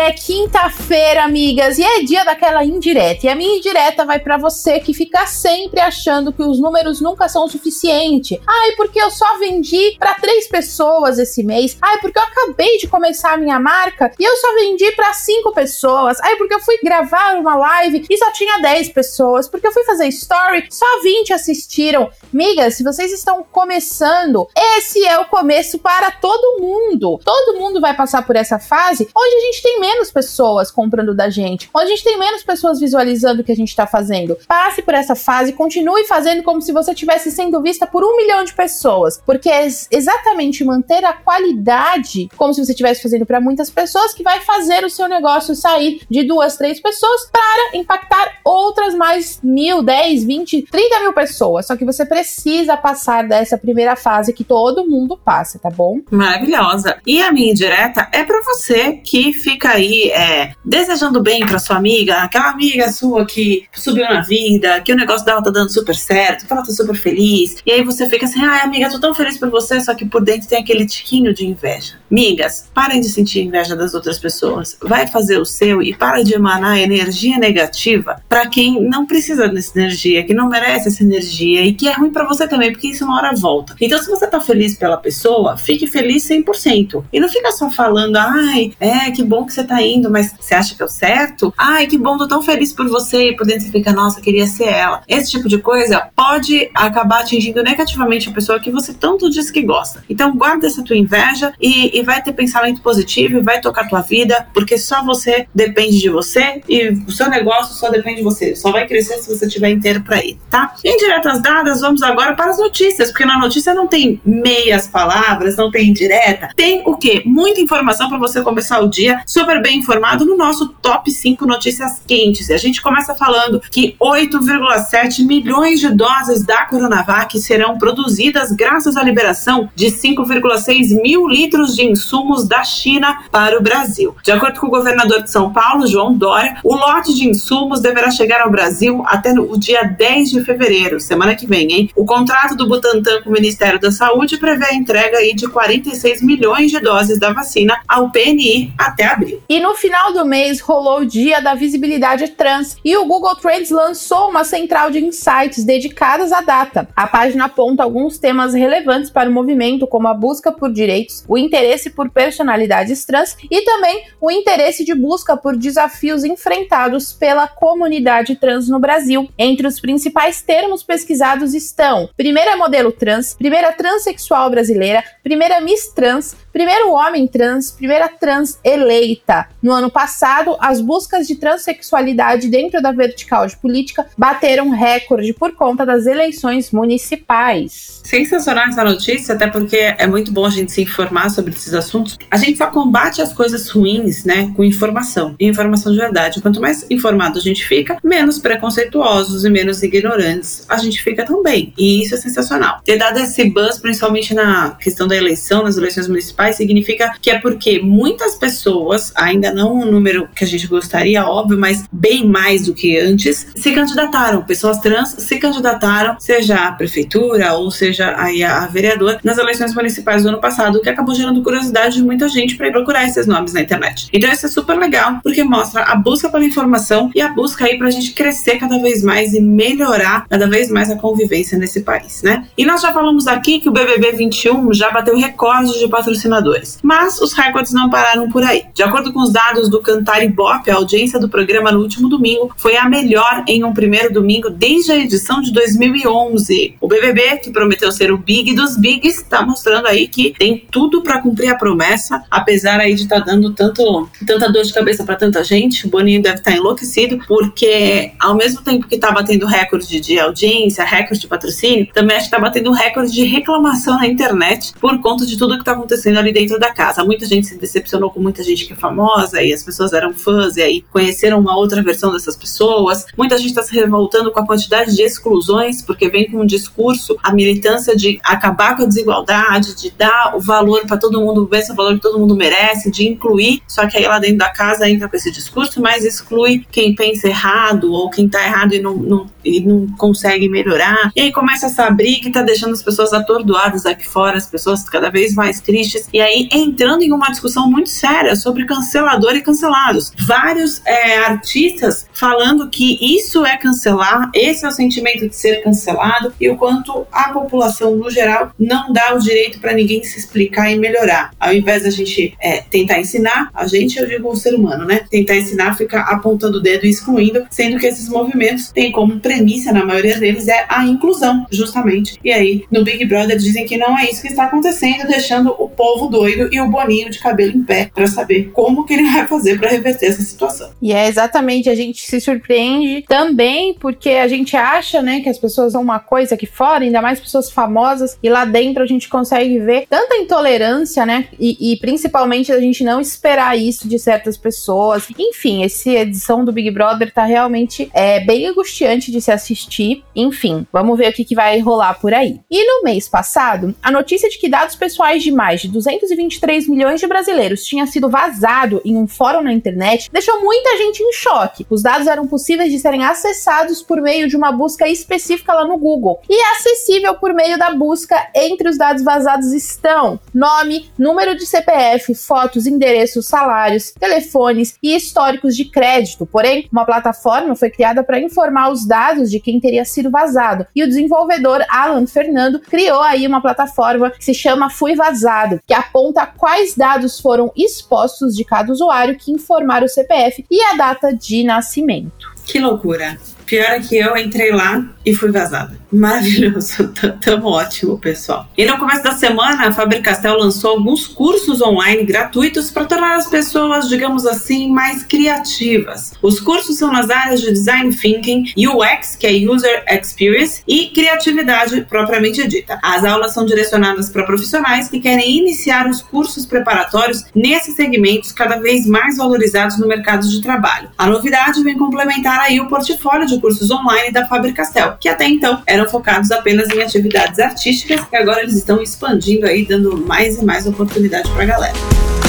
É quinta-feira, amigas, e é dia daquela indireta. E a minha indireta vai para você que fica sempre achando que os números nunca são o suficiente. Ai, porque eu só vendi para três pessoas esse mês. Ai, porque eu acabei de começar a minha marca e eu só vendi para cinco pessoas. Ai, porque eu fui gravar uma live e só tinha 10 pessoas. Porque eu fui fazer story, só 20 assistiram. Migas, se vocês estão começando, esse é o começo para todo mundo. Todo mundo vai passar por essa fase onde a gente tem menos pessoas comprando da gente, onde a gente tem menos pessoas visualizando o que a gente está fazendo. Passe por essa fase, continue fazendo como se você estivesse sendo vista por um milhão de pessoas, porque é exatamente manter a qualidade, como se você estivesse fazendo para muitas pessoas, que vai fazer o seu negócio sair de duas, três pessoas para impactar outras mais mil, dez, vinte, trinta mil pessoas. Só que você precisa passar dessa primeira fase que todo mundo passa, tá bom? Maravilhosa. E a minha indireta é para você que fica aí é, desejando bem para sua amiga, aquela amiga sua que subiu na vida, que o negócio dela tá dando super certo, que ela tá super feliz, e aí você fica assim, ai amiga, tô tão feliz por você, só que por dentro tem aquele tiquinho de inveja. Migas, parem de sentir inveja das outras pessoas, vai fazer o seu e para de emanar energia negativa para quem não precisa dessa energia, que não merece essa energia e que é ruim para você também, porque isso uma hora volta. Então, se você tá feliz pela pessoa, fique feliz 100%. E não fica só falando, ai, é, que bom que você tá indo, mas você acha que é o certo? Ai, que bom, tô tão feliz por você. E por dentro você fica, nossa, queria ser ela. Esse tipo de coisa pode acabar atingindo negativamente a pessoa que você tanto diz que gosta. Então, guarda essa tua inveja e, e vai ter pensamento positivo e vai tocar tua vida, porque só você depende de você e o seu negócio só depende de você. Só vai crescer se você tiver inteiro para ir, tá? Em diretas dadas, vamos agora para as notícias, porque na notícia não tem meias palavras, não tem indireta, tem o quê? Muita informação para você começar o dia super bem informado no nosso top 5 notícias quentes. E a gente começa falando que 8,7 milhões de doses da Coronavac serão produzidas graças à liberação de 5,6 mil litros de insumos da China para o Brasil. De acordo com o governador de São Paulo, João Dória, o lote de insumos deverá chegar ao Brasil até o dia 10 de fevereiro, semana que vem, hein? O contrato do Butantan com o Ministério da Saúde prevê a entrega aí de 46 milhões de doses da vacina ao PNI até abril. E no final do mês rolou o Dia da Visibilidade Trans e o Google Trends lançou uma central de insights dedicadas à data. A página aponta alguns temas relevantes para o movimento, como a busca por direitos, o interesse por personalidades trans e também o interesse de busca por desafios enfrentados pela comunidade trans no Brasil. Entre os principais termos pesquisados estão primeira modelo trans, primeira transexual brasileira, primeira Miss Trans, primeiro homem trans, primeira trans eleita. No ano passado, as buscas de transexualidade dentro da vertical de política bateram recorde por conta das eleições municipais. Sensacional essa notícia, até porque é muito bom a gente se informar sobre esses assuntos. A gente só combate as coisas ruins, né, com informação, informação de verdade. Quanto mais informado a gente fica, menos preconceituosos e menos ignorantes a gente fica também. E isso é sensacional. Ter dado esse buzz, principalmente na questão da eleição, nas eleições municipais, significa que é porque muitas pessoas, ainda não o número que a gente gostaria, óbvio, mas bem mais do que antes, se candidataram. Pessoas trans se candidataram, seja a prefeitura ou seja aí a, a vereadora, nas eleições municipais do ano passado, o que acabou gerando curiosidade de muita gente para procurar esses nomes na internet. Então isso é super legal, porque mostra a busca pela informação e a busca aí para a gente crescer cada vez mais e melhorar cada vez mais a convivência nesse país, né? E nós já falamos aqui que o BBB 21 já bateu recorde de patrocinadores, mas os recordes não pararam por aí. De acordo acordo com os dados do Cantar Ibope, a audiência do programa no último domingo foi a melhor em um primeiro domingo desde a edição de 2011. O BBB, que prometeu ser o Big dos Bigs, está mostrando aí que tem tudo para cumprir a promessa, apesar aí de estar tá dando tanto, tanta dor de cabeça para tanta gente. O Boninho deve estar tá enlouquecido, porque ao mesmo tempo que está batendo recorde de audiência, recorde de patrocínio, também acho que está batendo recorde de reclamação na internet por conta de tudo que está acontecendo ali dentro da casa. Muita gente se decepcionou com muita gente que é famosa e as pessoas eram fãs e aí conheceram uma outra versão dessas pessoas. Muita gente está se revoltando com a quantidade de exclusões, porque vem com um discurso, a militância de acabar com a desigualdade, de dar o valor para todo mundo, esse valor que todo mundo merece, de incluir. Só que aí lá dentro da casa entra com esse discurso, mas exclui quem pensa errado ou quem está errado e não, não, e não consegue melhorar. E aí começa essa briga que tá deixando as pessoas atordoadas aqui fora, as pessoas cada vez mais tristes. E aí entrando em uma discussão muito séria sobre cancelador e cancelados. Vários é, artistas falando que isso é cancelar, esse é o sentimento de ser cancelado e o quanto a população no geral não dá o direito para ninguém se explicar e melhorar. Ao invés da gente é, tentar ensinar, a gente, eu digo o ser humano, né? Tentar ensinar, ficar apontando o dedo e excluindo, sendo que esses movimentos têm como premissa, na maioria deles, é a inclusão, justamente. E aí, no Big Brother, dizem que não é isso que está acontecendo, deixando o povo doido e o Boninho de cabelo em pé para saber como que ele vai fazer para reverter essa situação. E é exatamente, a gente se surpreende também porque a gente acha, né, que as pessoas são uma coisa aqui fora, ainda mais pessoas famosas, e lá dentro a gente consegue ver tanta intolerância, né, e, e principalmente a gente não esperar isso de certas pessoas. Enfim, essa edição do Big Brother tá realmente é, bem angustiante de se assistir. Enfim, vamos ver o que, que vai rolar por aí. E no mês passado, a notícia de que dados pessoais de mais de 223 milhões de brasileiros tinha sido vazado em um fórum na internet deixou muita gente em choque. Os dados eram possíveis de serem acessados por meio de uma busca específica lá no Google. E acessível por meio da busca entre os dados vazados estão nome, número de CPF, fotos, endereços, salários, telefones e históricos de crédito. Porém, uma plataforma foi criada para informar os dados de quem teria sido vazado. E o desenvolvedor Alan Fernando criou aí uma plataforma que se chama Fui Vazado, que aponta quais dados foram expostos de cada usuário que informaram o CPF e a data de nascimento. Que loucura! Pior é que eu entrei lá e fui vazada. Maravilhoso, tamo ótimo, pessoal. E no começo da semana, a Faber Castell lançou alguns cursos online gratuitos para tornar as pessoas, digamos assim, mais criativas. Os cursos são nas áreas de Design Thinking, UX, que é User Experience, e criatividade propriamente dita. As aulas são direcionadas para profissionais que querem iniciar os cursos preparatórios nesses segmentos cada vez mais valorizados no mercado de trabalho. A novidade vem complementar aí o portfólio de cursos online da Faber Castell, que até então eram focados apenas em atividades artísticas, e agora eles estão expandindo aí, dando mais e mais oportunidade para a galera.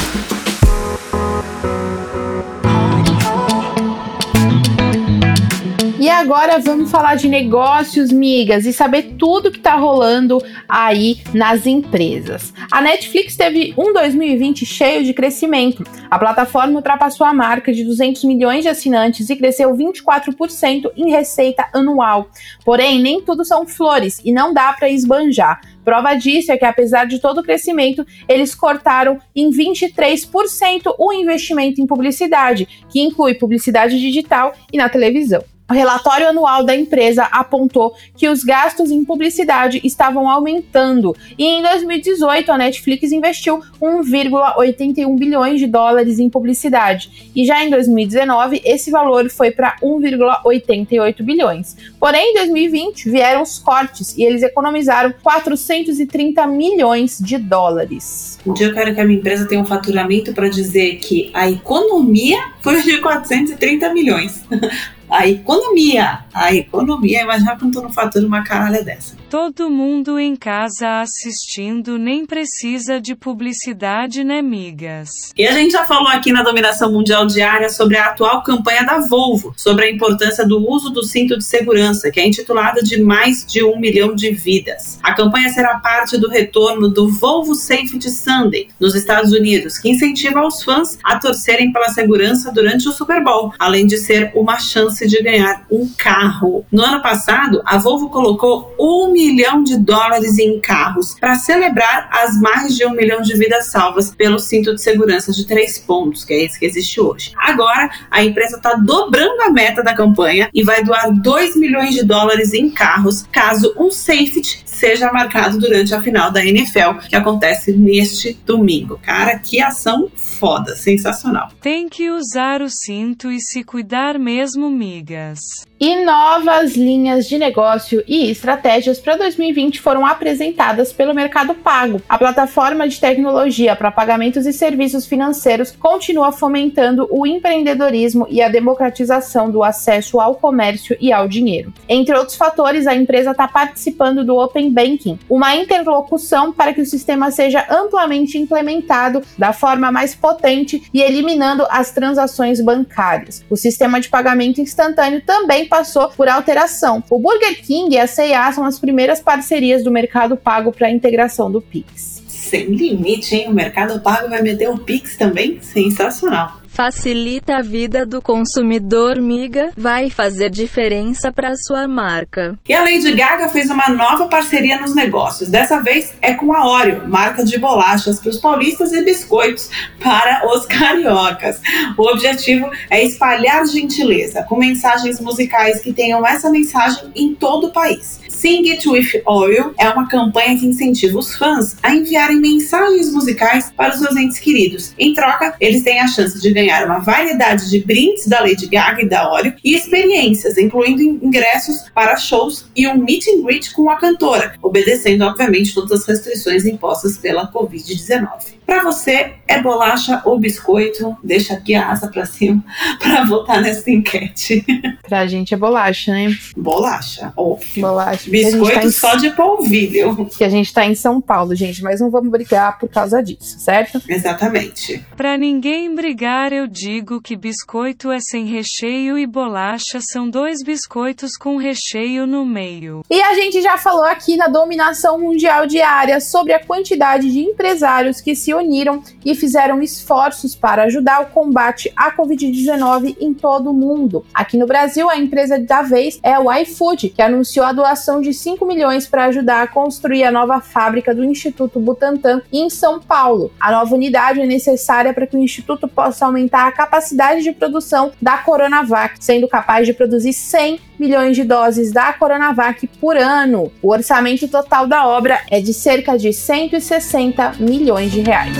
E agora vamos falar de negócios, migas, e saber tudo que tá rolando aí nas empresas. A Netflix teve um 2020 cheio de crescimento. A plataforma ultrapassou a marca de 200 milhões de assinantes e cresceu 24% em receita anual. Porém, nem tudo são flores e não dá para esbanjar. Prova disso é que, apesar de todo o crescimento, eles cortaram em 23% o investimento em publicidade, que inclui publicidade digital e na televisão. O relatório anual da empresa apontou que os gastos em publicidade estavam aumentando e em 2018 a Netflix investiu 1,81 bilhões de dólares em publicidade e já em 2019 esse valor foi para 1,88 bilhões. Porém, em 2020 vieram os cortes e eles economizaram 430 milhões de dólares. Um dia eu quero que a minha empresa tenha um faturamento para dizer que a economia foi de 430 milhões. a economia. A economia, imagina quando tu não fatura uma caralha dessa. Todo mundo em casa assistindo nem precisa de publicidade, né, migas? E a gente já falou aqui na Dominação Mundial Diária sobre a atual campanha da Volvo, sobre a importância do uso do cinto de segurança, que é intitulada de mais de um milhão de vidas. A campanha será parte do retorno do Volvo Safety Sunday, nos Estados Unidos, que incentiva os fãs a torcerem pela segurança durante o Super Bowl, além de ser uma chance de ganhar um carro. No ano passado, a Volvo colocou um milhão de dólares em carros para celebrar as mais de um milhão de vidas salvas pelo cinto de segurança de três pontos, que é esse que existe hoje. Agora, a empresa está dobrando a meta da campanha e vai doar 2 milhões de dólares em carros caso um safety seja marcado durante a final da NFL, que acontece neste domingo. Cara, que ação foda, sensacional. Tem que usar o cinto e se cuidar mesmo, migas e novas linhas de negócio e estratégias para 2020 foram apresentadas pelo Mercado Pago. A plataforma de tecnologia para pagamentos e serviços financeiros continua fomentando o empreendedorismo e a democratização do acesso ao comércio e ao dinheiro. Entre outros fatores, a empresa está participando do Open Banking, uma interlocução para que o sistema seja amplamente implementado da forma mais potente e eliminando as transações bancárias. O sistema de pagamento instantâneo também passou por alteração. O Burger King e a C&A são as primeiras parcerias do Mercado Pago para a integração do Pix. Sem limite, hein? O Mercado Pago vai meter o Pix também? Sensacional facilita a vida do consumidor, miga, vai fazer diferença para sua marca. E a Lady Gaga fez uma nova parceria nos negócios. Dessa vez é com a Oreo, marca de bolachas para os paulistas e biscoitos para os cariocas. O objetivo é espalhar gentileza com mensagens musicais que tenham essa mensagem em todo o país. Sing It With Oreo é uma campanha que incentiva os fãs a enviarem mensagens musicais para os seus entes queridos. Em troca, eles têm a chance de ganhar ganhar uma variedade de brindes da Lady Gaga e da Oreo e experiências, incluindo ingressos para shows e um meet and greet com a cantora, obedecendo, obviamente, todas as restrições impostas pela Covid-19. Para você, é bolacha ou biscoito? Deixa aqui a asa para cima para votar nessa enquete. Pra gente é bolacha, né? Bolacha, óbvio. Bolacha. Biscoito tá em... só de polvilho. Que a gente tá em São Paulo, gente, mas não vamos brigar por causa disso, certo? Exatamente. Para ninguém brigar, eu digo que biscoito é sem recheio e bolacha são dois biscoitos com recheio no meio. E a gente já falou aqui na dominação mundial diária sobre a quantidade de empresários que se uniram e fizeram esforços para ajudar o combate à Covid-19 em todo o mundo. Aqui no Brasil, a empresa da vez é o iFood, que anunciou a doação de 5 milhões para ajudar a construir a nova fábrica do Instituto Butantan em São Paulo. A nova unidade é necessária para que o Instituto possa aumentar a capacidade de produção da Coronavac, sendo capaz de produzir 100 milhões de doses da Coronavac por ano. O orçamento total da obra é de cerca de 160 milhões de reais.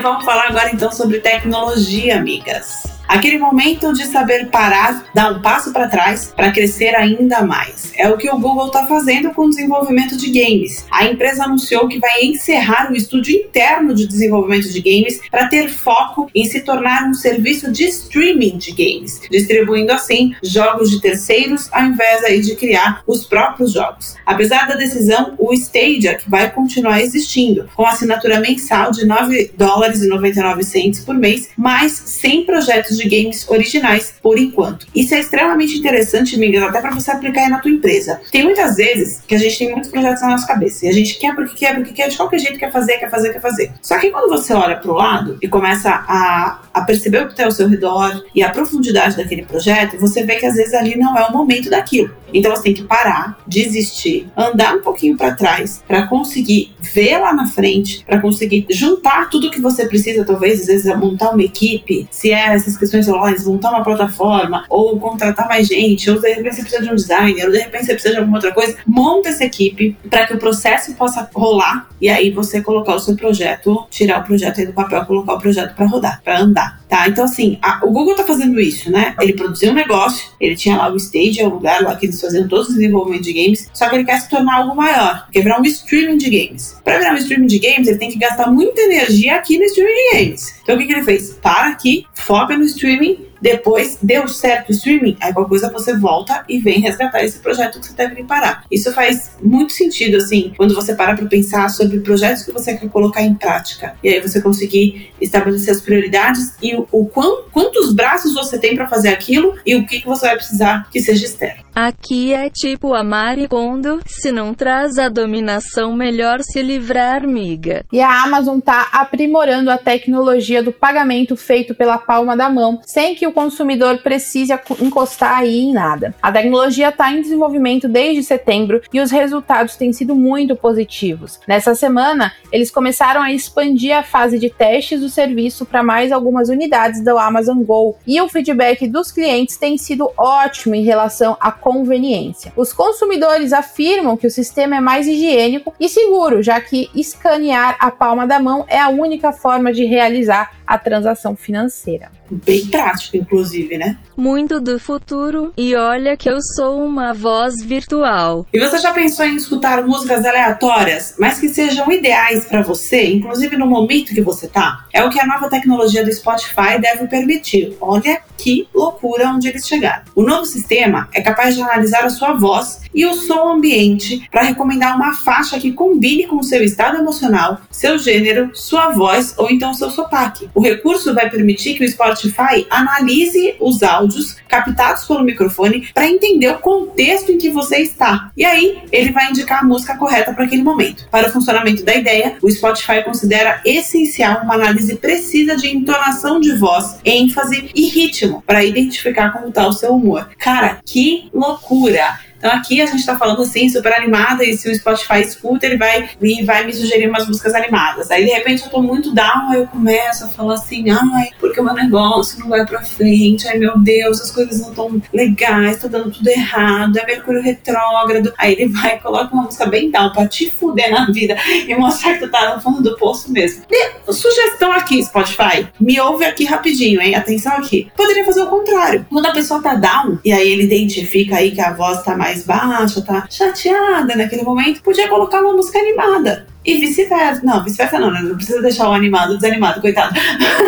Vamos falar agora então sobre tecnologia, amigas. Aquele momento de saber parar, dar um passo para trás para crescer ainda mais. É o que o Google está fazendo com o desenvolvimento de games. A empresa anunciou que vai encerrar o estúdio interno de desenvolvimento de games para ter foco em se tornar um serviço de streaming de games, distribuindo assim jogos de terceiros ao invés aí de criar os próprios jogos. Apesar da decisão, o Stadia que vai continuar existindo, com assinatura mensal de 9 dólares e 99 centos por mês, mas sem projetos de de games originais, por enquanto. Isso é extremamente interessante, Miguel, até para você aplicar aí na tua empresa. Tem muitas vezes que a gente tem muitos projetos na nossa cabeça e a gente quer porque quer, porque quer, de qualquer jeito quer fazer, quer fazer, quer fazer. Só que quando você olha para o lado e começa a, a perceber o que está ao seu redor e a profundidade daquele projeto, você vê que às vezes ali não é o momento daquilo. Então você tem que parar, desistir, andar um pouquinho para trás para conseguir ver lá na frente, para conseguir juntar tudo que você precisa, talvez às vezes montar uma equipe, se é essas questões online, montar uma plataforma, ou contratar mais gente, ou de repente você precisa de um designer, ou de repente você precisa de alguma outra coisa, monta essa equipe para que o processo possa rolar e aí você colocar o seu projeto, tirar o projeto aí do papel, colocar o projeto para rodar, para andar, tá? Então assim, a, o Google tá fazendo isso, né? Ele produziu um negócio, ele tinha lá o Stage, é o lugar lá que eles faziam todos os desenvolvimentos de games, só que ele quer se tornar algo maior, quer virar um streaming de games. Para virar um streaming de games, ele tem que gastar muita energia aqui no streaming de games. Então o que, que ele fez? Para aqui, foca no streaming depois deu certo o streaming, aí qualquer coisa você volta e vem resgatar esse projeto que você deve parar. Isso faz muito sentido, assim, quando você para para pensar sobre projetos que você quer colocar em prática. E aí você conseguir estabelecer as prioridades e o, o quão, quantos braços você tem para fazer aquilo e o que, que você vai precisar que seja externo. Aqui é tipo a Maricondo, se não traz a dominação, melhor se livrar, miga. E a Amazon tá aprimorando a tecnologia do pagamento feito pela palma da mão, sem que o o consumidor precise encostar aí em nada. A tecnologia está em desenvolvimento desde setembro e os resultados têm sido muito positivos. Nessa semana, eles começaram a expandir a fase de testes do serviço para mais algumas unidades do Amazon Go e o feedback dos clientes tem sido ótimo em relação à conveniência. Os consumidores afirmam que o sistema é mais higiênico e seguro, já que escanear a palma da mão é a única forma de realizar a transação financeira. Bem prático, inclusive, né? Muito do futuro. E olha que eu sou uma voz virtual. E você já pensou em escutar músicas aleatórias, mas que sejam ideais para você, inclusive no momento que você tá? É o que a nova tecnologia do Spotify deve permitir. Olha que loucura onde eles chegaram. O novo sistema é capaz de analisar a sua voz e o som ambiente para recomendar uma faixa que combine com o seu estado emocional, seu gênero, sua voz ou então seu sotaque. O recurso vai permitir que o Spotify analise os áudios captados pelo microfone para entender o contexto em que você está. E aí, ele vai indicar a música correta para aquele momento. Para o funcionamento da ideia, o Spotify considera essencial uma análise precisa de entonação de voz, ênfase e ritmo para identificar como está o seu humor. Cara, que loucura! Então aqui a gente tá falando assim, super animada, e se o Spotify escuta, ele vai e vai me sugerir umas músicas animadas. Aí de repente eu tô muito down, aí eu começo a falar assim, ai, porque o meu negócio não vai pra frente, ai meu Deus, as coisas não estão legais, tá dando tudo errado, é Mercúrio retrógrado. Aí ele vai e coloca uma música bem down pra te fuder na vida e mostrar que tu tá no fundo do poço mesmo. E, sugestão aqui, Spotify, me ouve aqui rapidinho, hein? Atenção aqui. Poderia fazer o contrário. Quando a pessoa tá down, e aí ele identifica aí que a voz tá mais mais baixa, tá chateada naquele momento, podia colocar uma música animada. E vice-versa. Não, vice-versa não, né? Não precisa deixar o animado desanimado, coitado.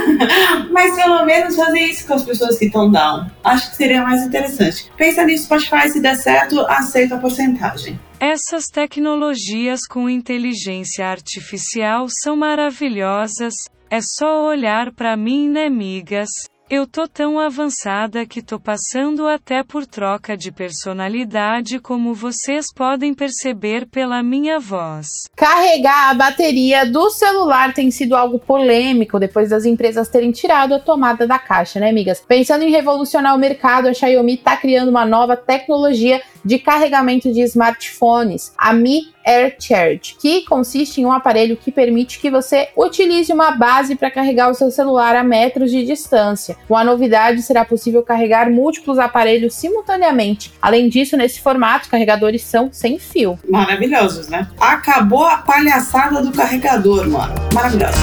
Mas pelo menos fazer isso com as pessoas que estão down. Acho que seria mais interessante. Pensa nisso, Spotify, se der certo, aceita a porcentagem. Essas tecnologias com inteligência artificial são maravilhosas. É só olhar para mim, né, migas? Eu tô tão avançada que tô passando até por troca de personalidade, como vocês podem perceber pela minha voz. Carregar a bateria do celular tem sido algo polêmico depois das empresas terem tirado a tomada da caixa, né, amigas? Pensando em revolucionar o mercado, a Xiaomi tá criando uma nova tecnologia de carregamento de smartphones, a Mi Air Charge, que consiste em um aparelho que permite que você utilize uma base para carregar o seu celular a metros de distância. Com a novidade, será possível carregar múltiplos aparelhos simultaneamente. Além disso, nesse formato, carregadores são sem fio. Maravilhosos, né? Acabou a palhaçada do carregador, mano. Maravilhoso.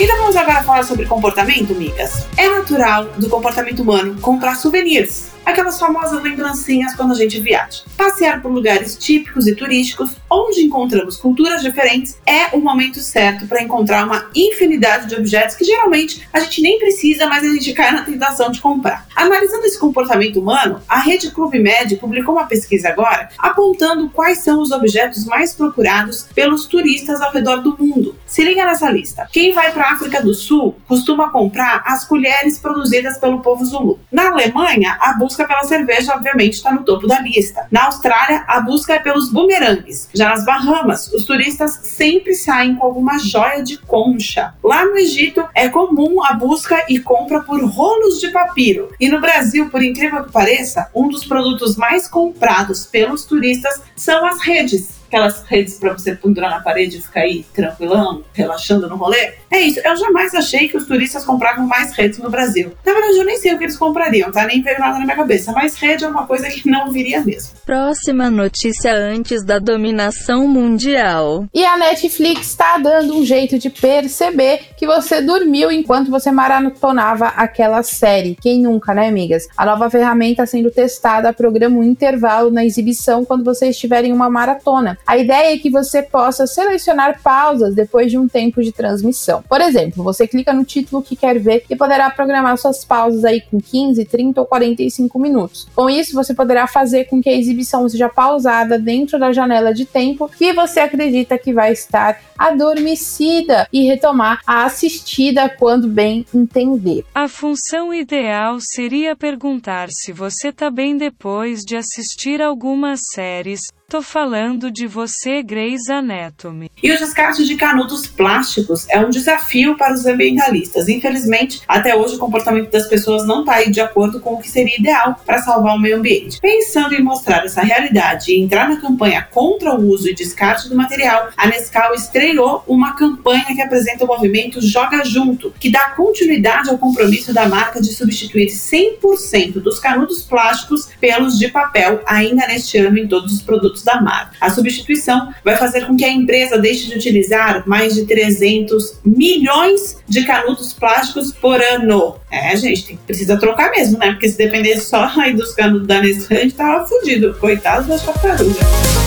Então vamos agora falar sobre comportamento, migas. É natural do comportamento humano comprar souvenirs aquelas famosas lembrancinhas quando a gente viaja. Passear por lugares típicos e turísticos, onde encontramos culturas diferentes, é o momento certo para encontrar uma infinidade de objetos que geralmente a gente nem precisa, mas a gente cai na tentação de comprar. Analisando esse comportamento humano, a Rede Clube Med publicou uma pesquisa agora apontando quais são os objetos mais procurados pelos turistas ao redor do mundo. Se liga nessa lista. Quem vai para a África do Sul costuma comprar as colheres produzidas pelo povo Zulu. Na Alemanha, a busca pela cerveja, obviamente, está no topo da lista. Na Austrália, a busca é pelos bumerangues. Já nas Bahamas, os turistas sempre saem com alguma joia de concha. Lá no Egito, é comum a busca e compra por rolos de papiro. E no Brasil, por incrível que pareça, um dos produtos mais comprados pelos turistas são as redes aquelas redes para você pendurar na parede e ficar aí tranquilão, relaxando no rolê. É isso. Eu jamais achei que os turistas compravam mais redes no Brasil. Na verdade, eu nem sei o que eles comprariam, tá? Nem veio nada na minha cabeça. Mas rede é uma coisa que não viria mesmo. Próxima notícia antes da dominação mundial. E a Netflix está dando um jeito de perceber que você dormiu enquanto você maratonava aquela série. Quem nunca, né, amigas? A nova ferramenta sendo testada programa um intervalo na exibição quando você estiver em uma maratona. A ideia é que você possa selecionar pausas depois de um tempo de transmissão. Por exemplo, você clica no título que quer ver e poderá programar suas pausas aí com 15, 30 ou 45 minutos. Com isso, você poderá fazer com que a exibição seja pausada dentro da janela de tempo que você acredita que vai estar adormecida e retomar a assistida quando bem entender. A função ideal seria perguntar se você está bem depois de assistir algumas séries tô falando de você, Grey's Anatomy. E o descarte de canudos plásticos é um desafio para os ambientalistas. Infelizmente, até hoje o comportamento das pessoas não está de acordo com o que seria ideal para salvar o meio ambiente. Pensando em mostrar essa realidade e entrar na campanha contra o uso e descarte do material, a Nescau estreou uma campanha que apresenta o movimento Joga Junto, que dá continuidade ao compromisso da marca de substituir 100% dos canudos plásticos pelos de papel ainda neste ano em todos os produtos da marca. A substituição vai fazer com que a empresa deixe de utilizar mais de 300 milhões de canudos plásticos por ano. É, gente, precisa trocar mesmo, né? Porque se depender só aí dos canudos da Nestlé, a gente tava fudido. Coitados das tartarugas.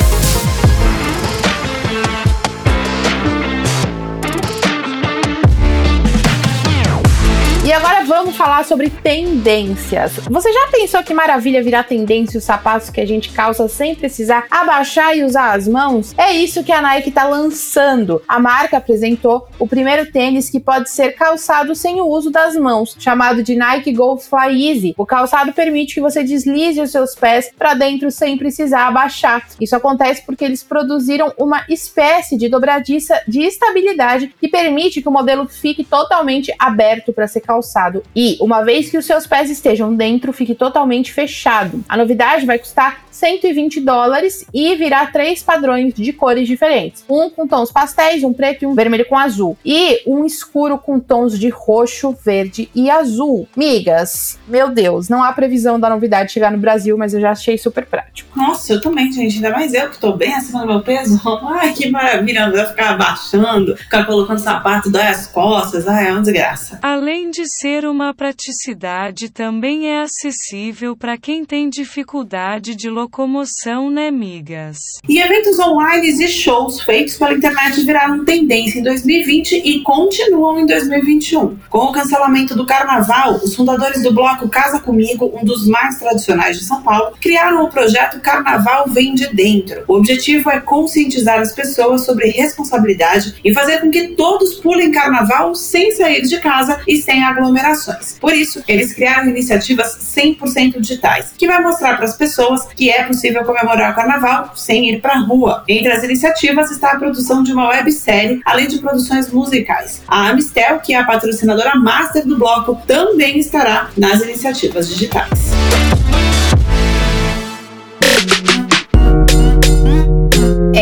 Falar sobre tendências. Você já pensou que maravilha virar tendência os sapatos que a gente calça sem precisar abaixar e usar as mãos? É isso que a Nike está lançando. A marca apresentou o primeiro tênis que pode ser calçado sem o uso das mãos, chamado de Nike Go Fly Easy. O calçado permite que você deslize os seus pés para dentro sem precisar abaixar. Isso acontece porque eles produziram uma espécie de dobradiça de estabilidade que permite que o modelo fique totalmente aberto para ser calçado calçado e, uma vez que os seus pés estejam dentro, fique totalmente fechado. A novidade vai custar 120 dólares e virá três padrões de cores diferentes. Um com tons pastéis, um preto e um vermelho com azul. E um escuro com tons de roxo, verde e azul. Migas, meu Deus, não há previsão da novidade chegar no Brasil, mas eu já achei super prático. Nossa, eu também, gente. Ainda mais eu que tô bem acima do meu peso. Ai, que maravilha. Vai ficar abaixando, ficar colocando sapato, dói as costas. Ai, é uma desgraça. Além de ser uma praticidade, também é acessível para quem tem dificuldade de locomoção, né, migas? E eventos online e shows feitos pela internet viraram tendência em 2020 e continuam em 2021. Com o cancelamento do carnaval, os fundadores do bloco Casa Comigo, um dos mais tradicionais de São Paulo, criaram o projeto Carnaval Vem de Dentro. O objetivo é conscientizar as pessoas sobre responsabilidade e fazer com que todos pulem carnaval sem sair de casa e sem aglomerações. Por isso, eles criaram iniciativas 100% digitais, que vai mostrar para as pessoas que é possível comemorar o carnaval sem ir para a rua. Entre as iniciativas está a produção de uma websérie, além de produções musicais. A Amistel, que é a patrocinadora master do bloco, também estará nas iniciativas digitais.